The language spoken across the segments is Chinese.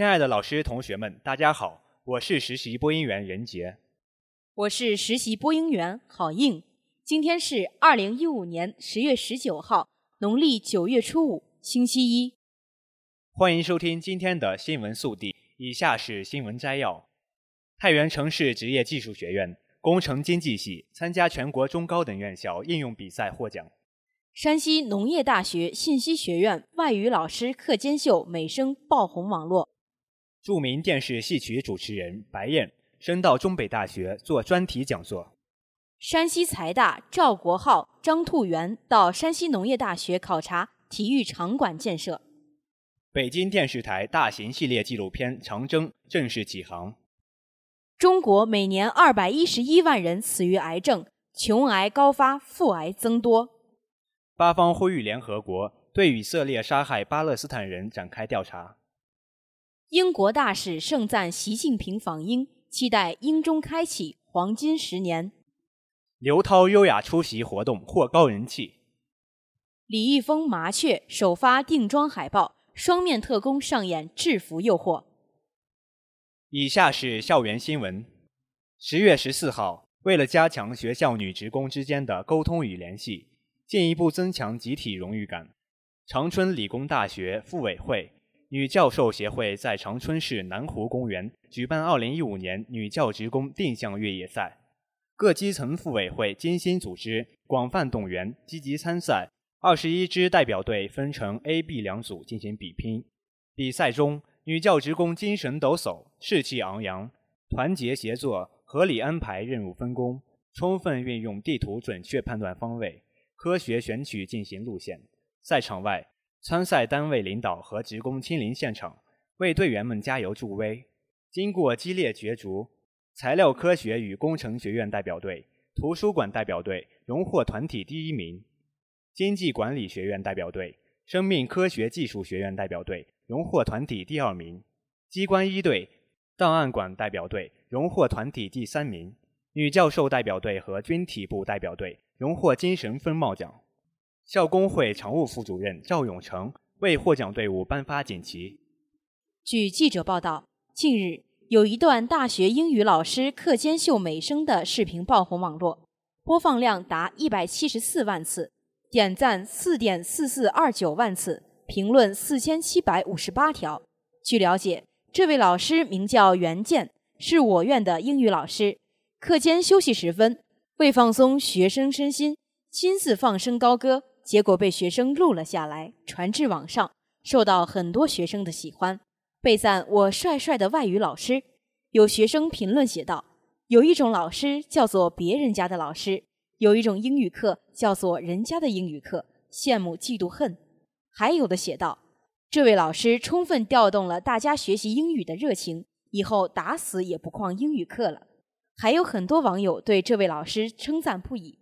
亲爱的老师、同学们，大家好，我是实习播音员任杰。我是实习播音员郝应。今天是二零一五年十月十九号，农历九月初五，星期一。欢迎收听今天的新闻速递。以下是新闻摘要：太原城市职业技术学院工程经济系参加全国中高等院校应用比赛获奖。山西农业大学信息学院外语老师课间秀美声爆红网络。著名电视戏曲主持人白燕升到中北大学做专题讲座。山西财大赵国浩、张兔元到山西农业大学考察体育场馆建设。北京电视台大型系列纪录片《长征》正式启航。中国每年二百一十一万人死于癌症，穷癌高发，富癌增多。八方呼吁联合国对以色列杀害巴勒斯坦人展开调查。英国大使盛赞习近平访英，期待英中开启黄金十年。刘涛优雅出席活动，获高人气。李易峰麻雀首发定妆海报，双面特工上演制服诱惑。以下是校园新闻。十月十四号，为了加强学校女职工之间的沟通与联系，进一步增强集体荣誉感，长春理工大学妇委会。女教授协会在长春市南湖公园举办2015年女教职工定向越野赛，各基层妇委会精心组织，广泛动员，积极参赛。二十一支代表队分成 A、B 两组进行比拼。比赛中，女教职工精神抖擞，士气昂扬，团结协作，合理安排任务分工，充分运用地图，准确判断方位，科学选取进行路线。赛场外。参赛单位领导和职工亲临现场，为队员们加油助威。经过激烈角逐，材料科学与工程学院代表队、图书馆代表队荣获团体第一名；经济管理学院代表队、生命科学技术学院代表队荣获团体第二名；机关一队、档案馆代表队荣获团体第三名；女教授代表队和军体部代表队荣获精神风貌奖。校工会常务副主任赵永成为获奖队伍颁发锦旗。据记者报道，近日有一段大学英语老师课间秀美声的视频爆红网络，播放量达一百七十四万次，点赞四点四四二九万次，评论四千七百五十八条。据了解，这位老师名叫袁健，是我院的英语老师。课间休息时分，为放松学生身心，亲自放声高歌。结果被学生录了下来，传至网上，受到很多学生的喜欢，被赞我帅帅的外语老师。有学生评论写道：“有一种老师叫做别人家的老师，有一种英语课叫做人家的英语课，羡慕嫉妒恨。”还有的写道：“这位老师充分调动了大家学习英语的热情，以后打死也不旷英语课了。”还有很多网友对这位老师称赞不已。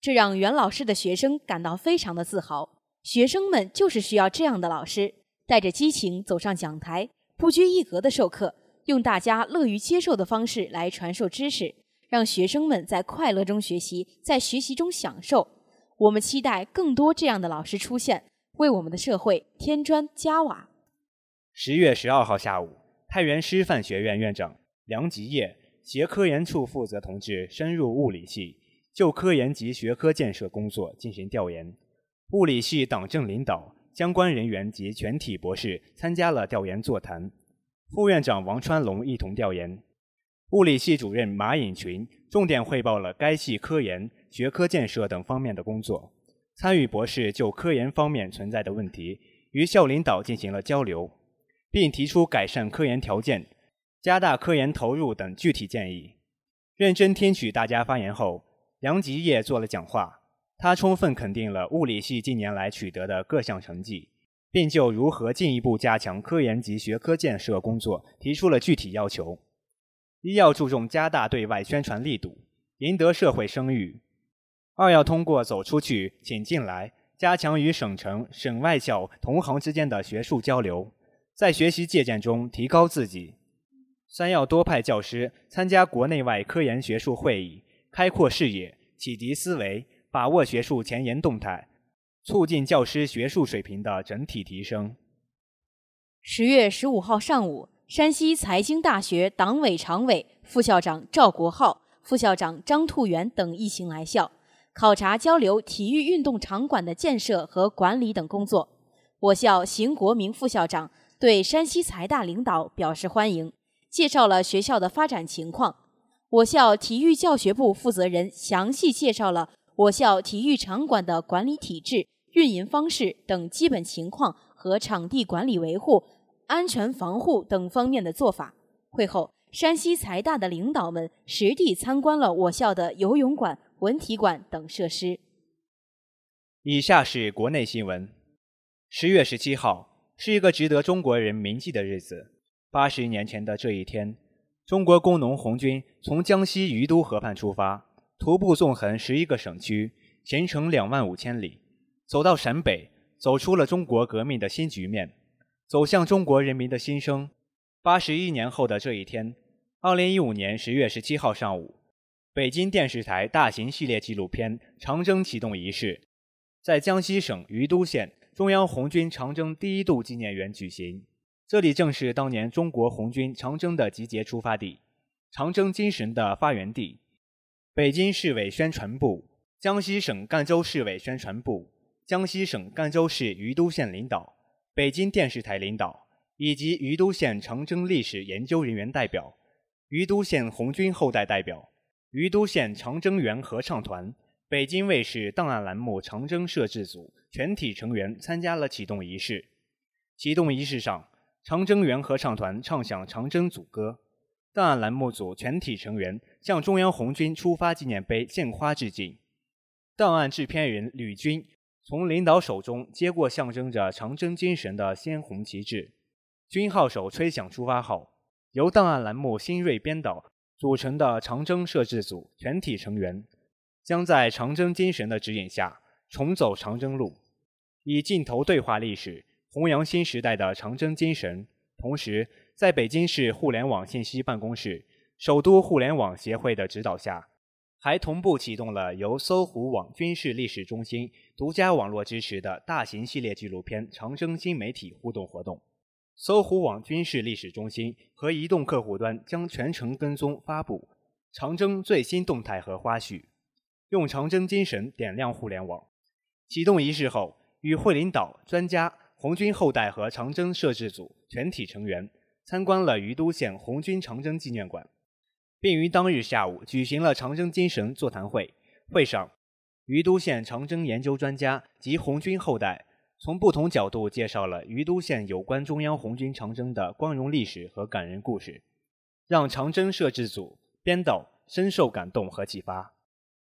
这让袁老师的学生感到非常的自豪。学生们就是需要这样的老师，带着激情走上讲台，不拘一格的授课，用大家乐于接受的方式来传授知识，让学生们在快乐中学习，在学习中享受。我们期待更多这样的老师出现，为我们的社会添砖加瓦。十月十二号下午，太原师范学院院长梁吉业携科研处负责同志深入物理系。就科研及学科建设工作进行调研，物理系党政领导、相关人员及全体博士参加了调研座谈。副院长王川龙一同调研，物理系主任马颖群重点汇报了该系科研、学科建设等方面的工作。参与博士就科研方面存在的问题与校领导进行了交流，并提出改善科研条件、加大科研投入等具体建议。认真听取大家发言后。梁吉业做了讲话，他充分肯定了物理系近年来取得的各项成绩，并就如何进一步加强科研及学科建设工作提出了具体要求：一要注重加大对外宣传力度，赢得社会声誉；二要通过走出去、请进来，加强与省城、省外校同行之间的学术交流，在学习借鉴中提高自己。三要多派教师参加国内外科研学术会议，开阔视野，启迪思维，把握学术前沿动态，促进教师学术水平的整体提升。十月十五号上午，山西财经大学党委常委、副校长赵国浩、副校长张兔元等一行来校，考察交流体育运动场馆的建设和管理等工作。我校邢国明副校长对山西财大领导表示欢迎。介绍了学校的发展情况，我校体育教学部负责人详细介绍了我校体育场馆的管理体制、运营方式等基本情况和场地管理维护、安全防护等方面的做法。会后，山西财大的领导们实地参观了我校的游泳馆、文体馆等设施。以下是国内新闻：十月十七号是一个值得中国人铭记的日子。八十年前的这一天，中国工农红军从江西于都河畔出发，徒步纵横十一个省区，行程两万五千里，走到陕北，走出了中国革命的新局面，走向中国人民的心声。八十一年后的这一天，二零一五年十月十七号上午，北京电视台大型系列纪录片《长征》启动仪式在江西省于都县中央红军长征第一渡纪念园举行。这里正是当年中国红军长征的集结出发地，长征精神的发源地。北京市委宣传部、江西省赣州市委宣传部、江西省赣州市于都县领导、北京电视台领导以及于都县长征历史研究人员代表、于都县红军后代代表、于都县长征园合唱团、北京卫视档案栏目长征摄制组全体成员参加了启动仪式。启动仪式上。长征园合唱团唱响长征组歌，档案栏目组全体成员向中央红军出发纪念碑献花致敬。档案制片人吕军从领导手中接过象征着长征精神的鲜红旗帜，军号手吹响出发号。由档案栏目新锐编导组成的长征摄制组全体成员将在长征精神的指引下重走长征路，以镜头对话历史。弘扬新时代的长征精神，同时在北京市互联网信息办公室、首都互联网协会的指导下，还同步启动了由搜狐网军事历史中心独家网络支持的大型系列纪录片《长征》新媒体互动活动。搜狐网军事历史中心和移动客户端将全程跟踪发布长征最新动态和花絮，用长征精神点亮互联网。启动仪式后，与会领导、专家。红军后代和长征摄制组全体成员参观了于都县红军长征纪念馆，并于当日下午举行了长征精神座谈会。会上，于都县长征研究专家及红军后代从不同角度介绍了于都县有关中央红军长征的光荣历史和感人故事，让长征摄制组编导深受感动和启发。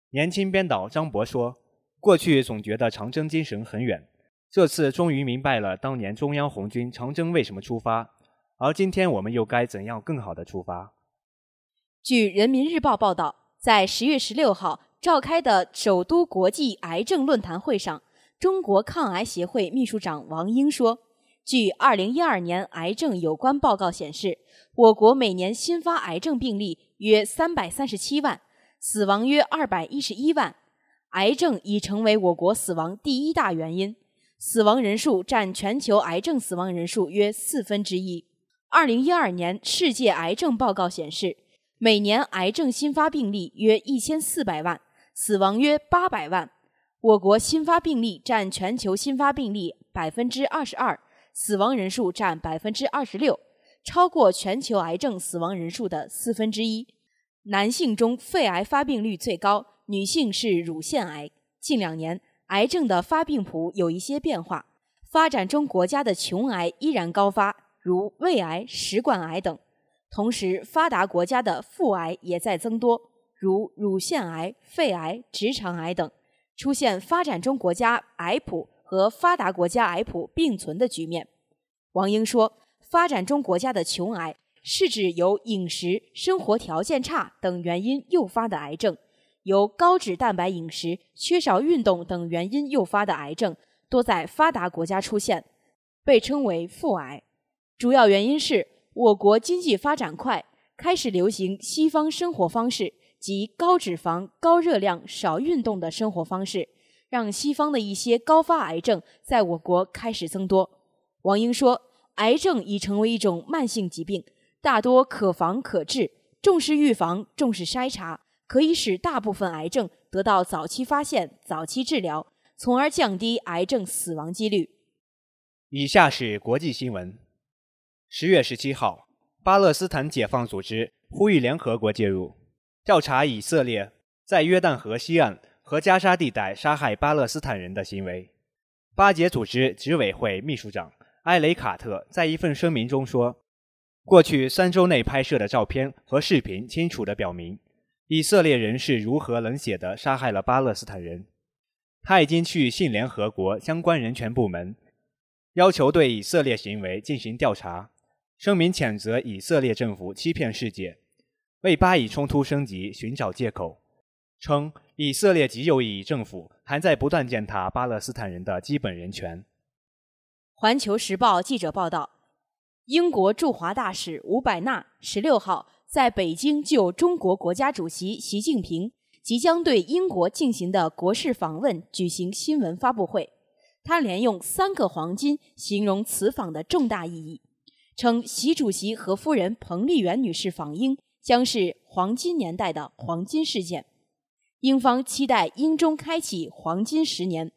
年轻编导张博说：“过去总觉得长征精神很远。”这次终于明白了当年中央红军长征为什么出发，而今天我们又该怎样更好的出发？据人民日报报道，在十月十六号召开的首都国际癌症论坛会上，中国抗癌协会秘书长王英说：“据二零一二年癌症有关报告显示，我国每年新发癌症病例约三百三十七万，死亡约二百一十一万，癌症已成为我国死亡第一大原因。”死亡人数占全球癌症死亡人数约四分之一。二零一二年世界癌症报告显示，每年癌症新发病例约一千四百万，死亡约八百万。我国新发病例占全球新发病例百分之二十二，死亡人数占百分之二十六，超过全球癌症死亡人数的四分之一。男性中肺癌发病率最高，女性是乳腺癌。近两年。癌症的发病谱有一些变化，发展中国家的穷癌依然高发，如胃癌、食管癌等；同时，发达国家的腹癌也在增多，如乳腺癌、肺癌、直肠癌等。出现发展中国家癌谱和发达国家癌谱并存的局面。王英说，发展中国家的穷癌是指由饮食、生活条件差等原因诱发的癌症，由高脂蛋白饮食、缺少运动等原因诱发的癌症多在发达国家出现，被称为富癌。主要原因是我国经济发展快，开始流行西方生活方式。及高脂肪、高热量、少运动的生活方式，让西方的一些高发癌症在我国开始增多。王英说：“癌症已成为一种慢性疾病，大多可防可治，重视预防，重视筛查，可以使大部分癌症得到早期发现、早期治疗，从而降低癌症死亡几率。”以下是国际新闻：十月十七号，巴勒斯坦解放组织呼吁联合国介入。调查以色列在约旦河西岸和加沙地带杀害巴勒斯坦人的行为。巴解组织执委会秘书长埃雷卡特在一份声明中说：“过去三周内拍摄的照片和视频清楚地表明，以色列人是如何冷血地杀害了巴勒斯坦人。”他已经去信联合国相关人权部门，要求对以色列行为进行调查。声明谴责以色列政府欺骗世界。为巴以冲突升级寻找借口，称以色列极右翼政府还在不断践踏巴勒斯坦人的基本人权。环球时报记者报道，英国驻华大使吴百纳十六号在北京就中国国家主席习近平即将对英国进行的国事访问举行新闻发布会。他连用三个黄金形容此访的重大意义，称习主席和夫人彭丽媛女士访英。将是黄金年代的黄金事件，英方期待英中开启黄金十年。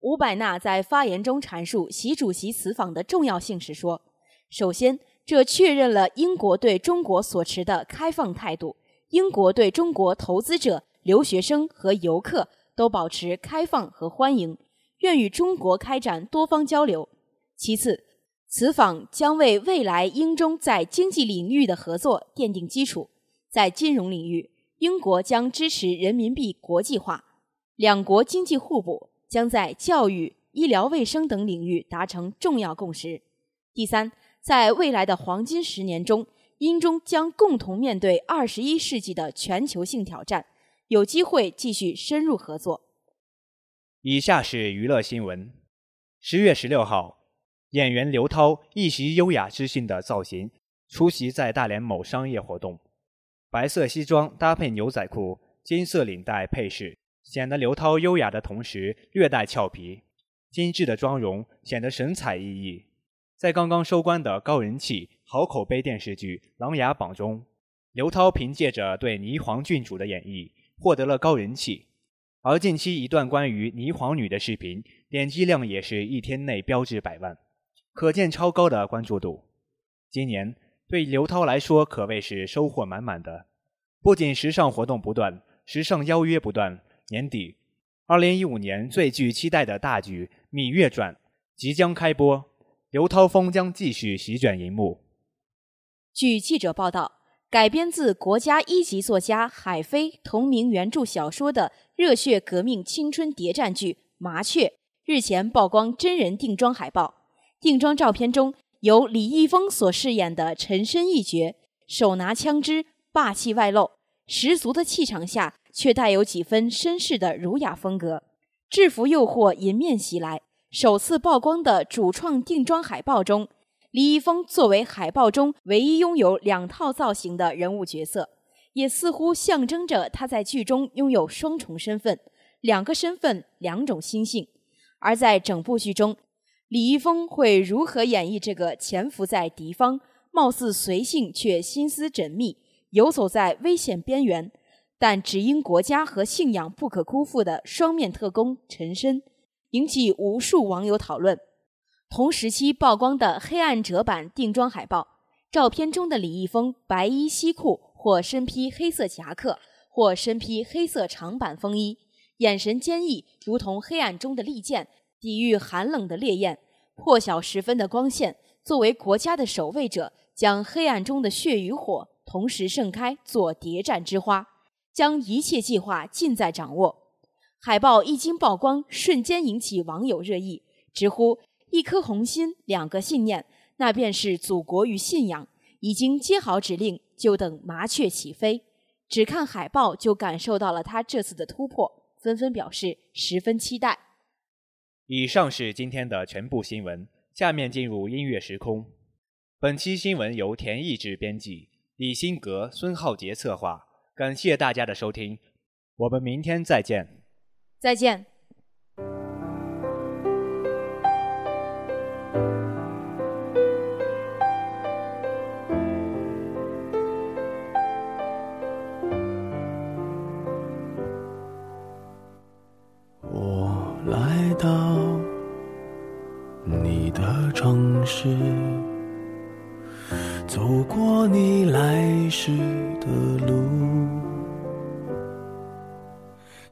吴百纳在发言中阐述习主席此访的重要性时说：“首先，这确认了英国对中国所持的开放态度，英国对中国投资者、留学生和游客都保持开放和欢迎，愿与中国开展多方交流。其次。”此访将为未来英中在经济领域的合作奠定基础。在金融领域，英国将支持人民币国际化，两国经济互补，将在教育、医疗卫生等领域达成重要共识。第三，在未来的黄金十年中，英中将共同面对二十一世纪的全球性挑战，有机会继续深入合作。以下是娱乐新闻：十月十六号。演员刘涛一袭优雅知性的造型出席在大连某商业活动，白色西装搭配牛仔裤，金色领带配饰，显得刘涛优雅的同时略带俏皮。精致的妆容显得神采奕奕。在刚刚收官的高人气、好口碑电视剧《琅琊榜》中，刘涛凭借着对霓凰郡主的演绎获得了高人气，而近期一段关于霓凰女的视频点击量也是一天内飙至百万。可见超高的关注度。今年对刘涛来说可谓是收获满满的，不仅时尚活动不断，时尚邀约不断。年底，二零一五年最具期待的大剧《芈月传》即将开播，刘涛峰将继续席卷荧幕。据记者报道，改编自国家一级作家海飞同名原著小说的热血革命青春谍战剧《麻雀》日前曝光真人定妆海报。定妆照片中，由李易峰所饰演的陈深一角，手拿枪支，霸气外露，十足的气场下，却带有几分绅士的儒雅风格。制服诱惑迎面袭来，首次曝光的主创定妆海报中，李易峰作为海报中唯一拥有两套造型的人物角色，也似乎象征着他在剧中拥有双重身份，两个身份，两种心性。而在整部剧中，李易峰会如何演绎这个潜伏在敌方、貌似随性却心思缜密、游走在危险边缘，但只因国家和信仰不可辜负的双面特工陈深，引起无数网友讨论。同时期曝光的黑暗者版定妆海报，照片中的李易峰白衣西裤或身披黑色夹克，或身披黑色长版风衣，眼神坚毅，如同黑暗中的利剑。抵御寒冷的烈焰，破晓时分的光线，作为国家的守卫者，将黑暗中的血与火同时盛开，做谍战之花，将一切计划尽在掌握。海报一经曝光，瞬间引起网友热议，直呼“一颗红心，两个信念，那便是祖国与信仰”。已经接好指令，就等麻雀起飞。只看海报就感受到了他这次的突破，纷纷表示十分期待。以上是今天的全部新闻，下面进入音乐时空。本期新闻由田义志编辑，李新格、孙浩杰策划。感谢大家的收听，我们明天再见。再见。我来到你的城市，走过你来时的路，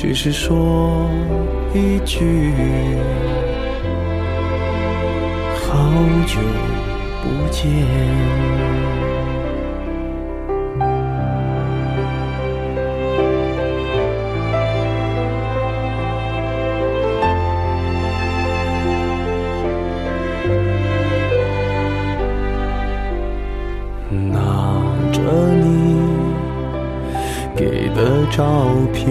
只是说一句，好久不见。拿着你给的照片，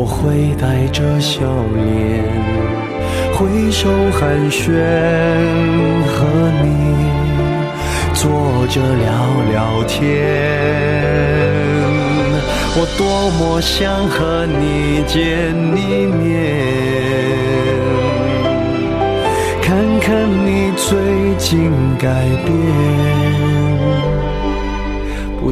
我会带着笑脸挥手寒暄，和你坐着聊聊天。我多么想和你见一面。看看你最近改变，